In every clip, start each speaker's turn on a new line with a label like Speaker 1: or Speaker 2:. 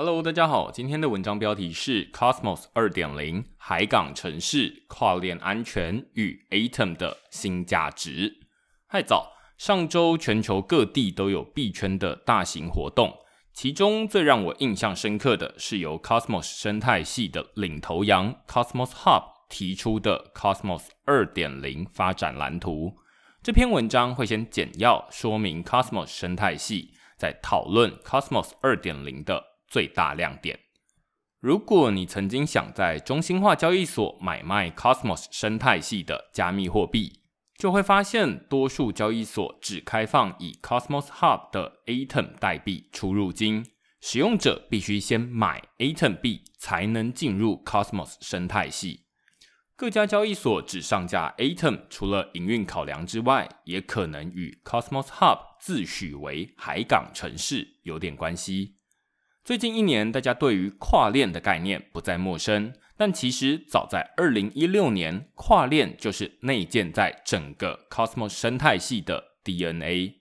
Speaker 1: Hello，大家好，今天的文章标题是 Cosmos 二点零海港城市跨链安全与 Atom 的新价值。嗨早，上周全球各地都有币圈的大型活动，其中最让我印象深刻的是由 Cosmos 生态系的领头羊 Cosmos Hub 提出的 Cosmos 二点零发展蓝图。这篇文章会先简要说明 Cosmos 生态系，在讨论 Cosmos 二点零的。最大亮点。如果你曾经想在中心化交易所买卖 Cosmos 生态系的加密货币，就会发现多数交易所只开放以 Cosmos Hub 的 Atom 代币出入金，使用者必须先买 Atom 币才能进入 Cosmos 生态系。各家交易所只上架 Atom，除了营运考量之外，也可能与 Cosmos Hub 自诩为海港城市有点关系。最近一年，大家对于跨链的概念不再陌生，但其实早在二零一六年，跨链就是内建在整个 Cosmos 生态系的 DNA。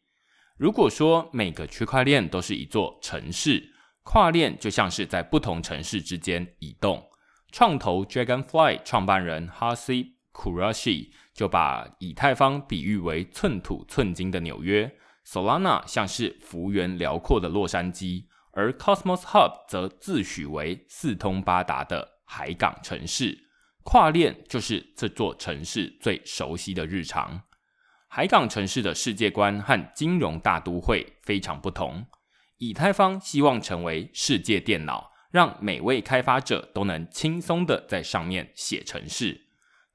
Speaker 1: 如果说每个区块链都是一座城市，跨链就像是在不同城市之间移动。创投 Dragonfly 创办人 Hasi Kurashi 就把以太坊比喻为寸土寸金的纽约，Solana 像是幅员辽阔的洛杉矶。而 Cosmos Hub 则自诩为四通八达的海港城市，跨链就是这座城市最熟悉的日常。海港城市的世界观和金融大都会非常不同。以太坊希望成为世界电脑，让每位开发者都能轻松的在上面写程式。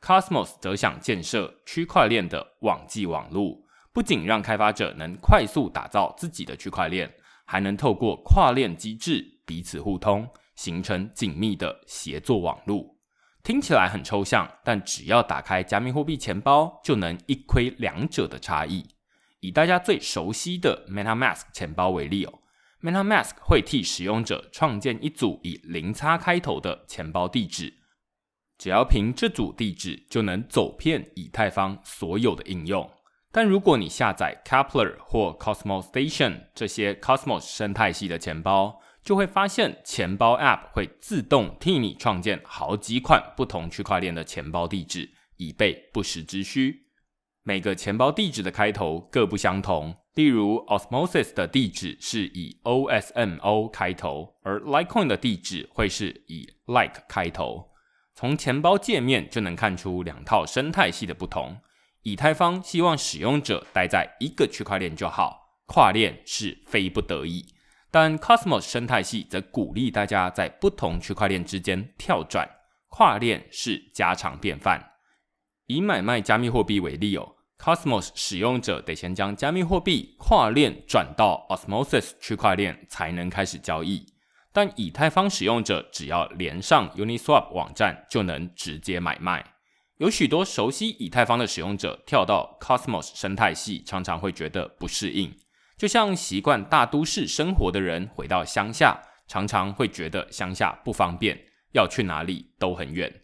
Speaker 1: Cosmos 则想建设区块链的网际网路，不仅让开发者能快速打造自己的区块链。还能透过跨链机制彼此互通，形成紧密的协作网络。听起来很抽象，但只要打开加密货币钱包，就能一窥两者的差异。以大家最熟悉的 MetaMask 钱包为例哦，MetaMask 会替使用者创建一组以零叉开头的钱包地址，只要凭这组地址就能走遍以太坊所有的应用。但如果你下载 Kepler 或 Cosmos Station 这些 Cosmos 生态系的钱包，就会发现钱包 App 会自动替你创建好几款不同区块链的钱包地址，以备不时之需。每个钱包地址的开头各不相同，例如 Osmosis 的地址是以 OSMO 开头，而 Litecoin 的地址会是以 Like 开头。从钱包界面就能看出两套生态系的不同。以太坊希望使用者待在一个区块链就好，跨链是非不得已。但 Cosmos 生态系则鼓励大家在不同区块链之间跳转，跨链是家常便饭。以买卖加密货币为例哦，Cosmos 使用者得先将加密货币跨链转到 Osmosis 区块链才能开始交易，但以太坊使用者只要连上 Uniswap 网站就能直接买卖。有许多熟悉以太坊的使用者跳到 Cosmos 生态系，常常会觉得不适应。就像习惯大都市生活的人回到乡下，常常会觉得乡下不方便，要去哪里都很远。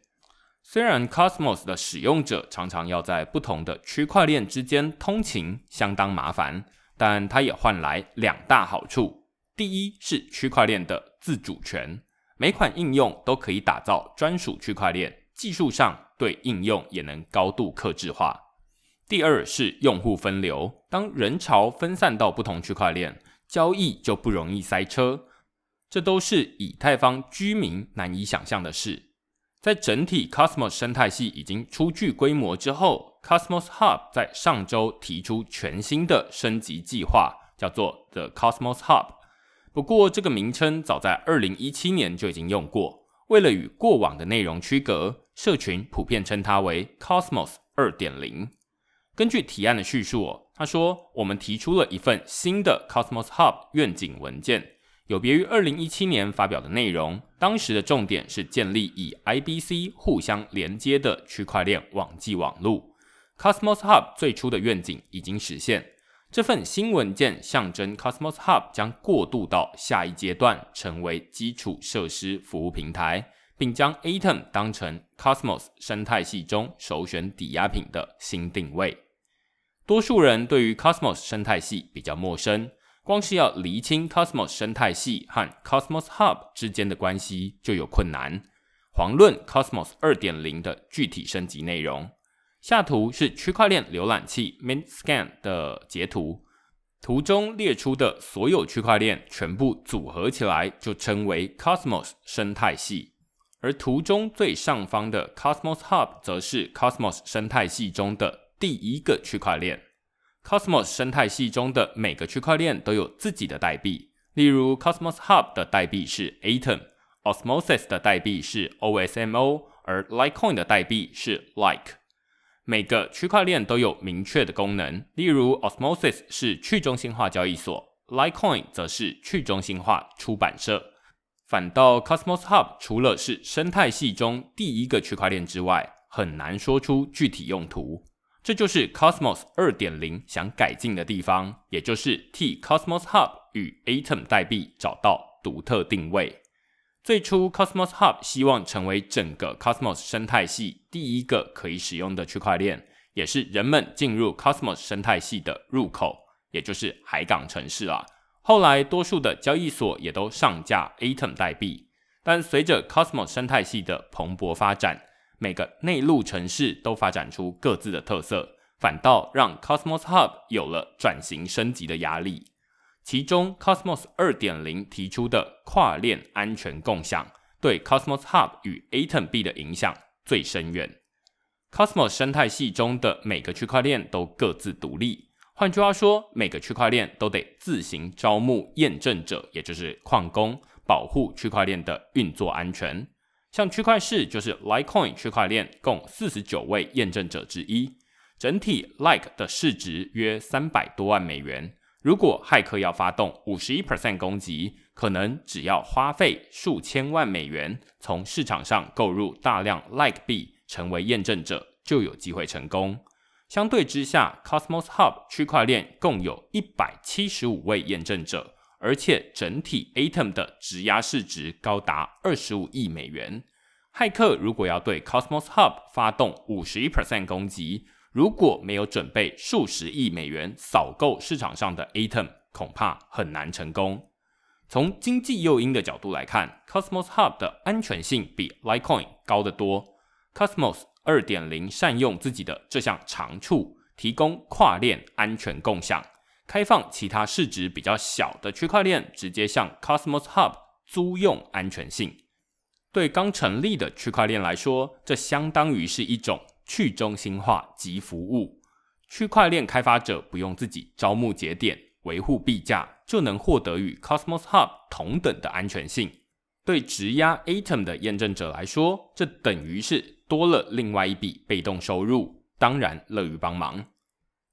Speaker 1: 虽然 Cosmos 的使用者常常要在不同的区块链之间通勤，相当麻烦，但它也换来两大好处：第一是区块链的自主权，每款应用都可以打造专属区块链，技术上。对应用也能高度克制化。第二是用户分流，当人潮分散到不同区块链，交易就不容易塞车。这都是以太坊居民难以想象的事。在整体 Cosmos 生态系已经初具规模之后，Cosmos Hub 在上周提出全新的升级计划，叫做 The Cosmos Hub。不过，这个名称早在二零一七年就已经用过。为了与过往的内容区隔。社群普遍称它为 Cosmos 二点零。根据提案的叙述，他说：“我们提出了一份新的 Cosmos Hub 愿景文件，有别于二零一七年发表的内容。当时的重点是建立以 IBC 互相连接的区块链网际网络。Cosmos Hub 最初的愿景已经实现。这份新文件象征 Cosmos Hub 将过渡到下一阶段，成为基础设施服务平台。”并将 Atom 当成 Cosmos 生态系中首选抵押品的新定位。多数人对于 Cosmos 生态系比较陌生，光是要厘清 Cosmos 生态系和 Cosmos Hub 之间的关系就有困难。遑论 Cosmos 二点零的具体升级内容。下图是区块链浏览器 MintScan 的截图，图中列出的所有区块链全部组合起来就称为 Cosmos 生态系，而图中最上方的 Cosmos Hub 则是 Cosmos 生态系中的第一个区块链。Cosmos 生态系中的每个区块链都有自己的代币，例如 Cosmos Hub 的代币是 Atom，Osmosis 的代币是 OSMO，而 Litecoin 的代币是 Like。每个区块链都有明确的功能，例如 Osmosis 是去中心化交易所，Litecoin 则是去中心化出版社。反倒 Cosmos Hub 除了是生态系中第一个区块链之外，很难说出具体用途。这就是 Cosmos 二点零想改进的地方，也就是替 Cosmos Hub 与 Atom 代币找到独特定位。最初，Cosmos Hub 希望成为整个 Cosmos 生态系第一个可以使用的区块链，也是人们进入 Cosmos 生态系的入口，也就是海港城市啊。后来，多数的交易所也都上架 Atom 代币，但随着 Cosmos 生态系的蓬勃发展，每个内陆城市都发展出各自的特色，反倒让 Cosmos Hub 有了转型升级的压力。其中，Cosmos 二点零提出的跨链安全共享，对 Cosmos Hub 与 Atom 币的影响最深远。Cosmos 生态系中的每个区块链都各自独立，换句话说，每个区块链都得自行招募验证者，也就是矿工，保护区块链的运作安全。像区块市就是 Litecoin 区块链共四十九位验证者之一，整体 Like 的市值约三百多万美元。如果骇客要发动五十一 percent 攻击，可能只要花费数千万美元，从市场上购入大量 Like 币，成为验证者，就有机会成功。相对之下，Cosmos Hub 区块链共有一百七十五位验证者，而且整体 Atom 的质押市值高达二十五亿美元。骇客如果要对 Cosmos Hub 发动五十一 percent 攻击，如果没有准备数十亿美元扫购市场上的 Atom，恐怕很难成功。从经济诱因的角度来看，Cosmos Hub 的安全性比 Litecoin 高得多。Cosmos 二点零善用自己的这项长处，提供跨链安全共享，开放其他市值比较小的区块链直接向 Cosmos Hub 租用安全性。对刚成立的区块链来说，这相当于是一种。去中心化及服务，区块链开发者不用自己招募节点、维护币价，就能获得与 Cosmos Hub 同等的安全性。对质押 Atom 的验证者来说，这等于是多了另外一笔被动收入，当然乐于帮忙。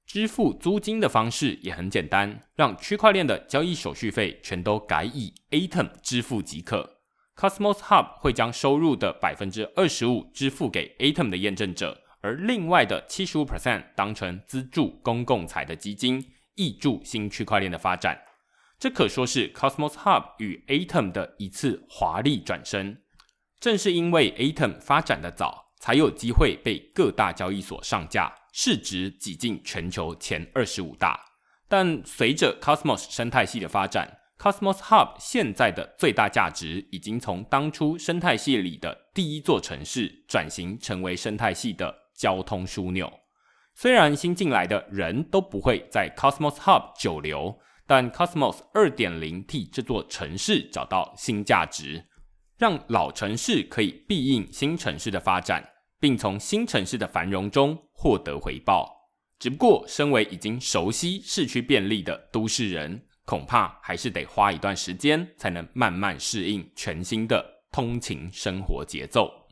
Speaker 1: 支付租金的方式也很简单，让区块链的交易手续费全都改以 Atom 支付即可。Cosmos Hub 会将收入的百分之二十五支付给 Atom 的验证者。而另外的七十五 percent 当成资助公共财的基金，挹注新区块链的发展。这可说是 Cosmos Hub 与 Atom 的一次华丽转身。正是因为 Atom 发展的早，才有机会被各大交易所上架，市值挤进全球前二十五大。但随着 Cosmos 生态系的发展，Cosmos Hub 现在的最大价值已经从当初生态系里的第一座城市，转型成为生态系的。交通枢纽，虽然新进来的人都不会在 Cosmos Hub 久留，但 Cosmos 二点零替这座城市找到新价值，让老城市可以庇应新城市的发展，并从新城市的繁荣中获得回报。只不过，身为已经熟悉市区便利的都市人，恐怕还是得花一段时间，才能慢慢适应全新的通勤生活节奏。